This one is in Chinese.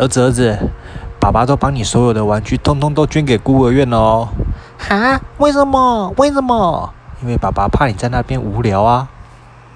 儿子儿子爸爸都把你所有的玩具通通都捐给孤儿院了哦。哈？为什么？为什么？因为爸爸怕你在那边无聊啊。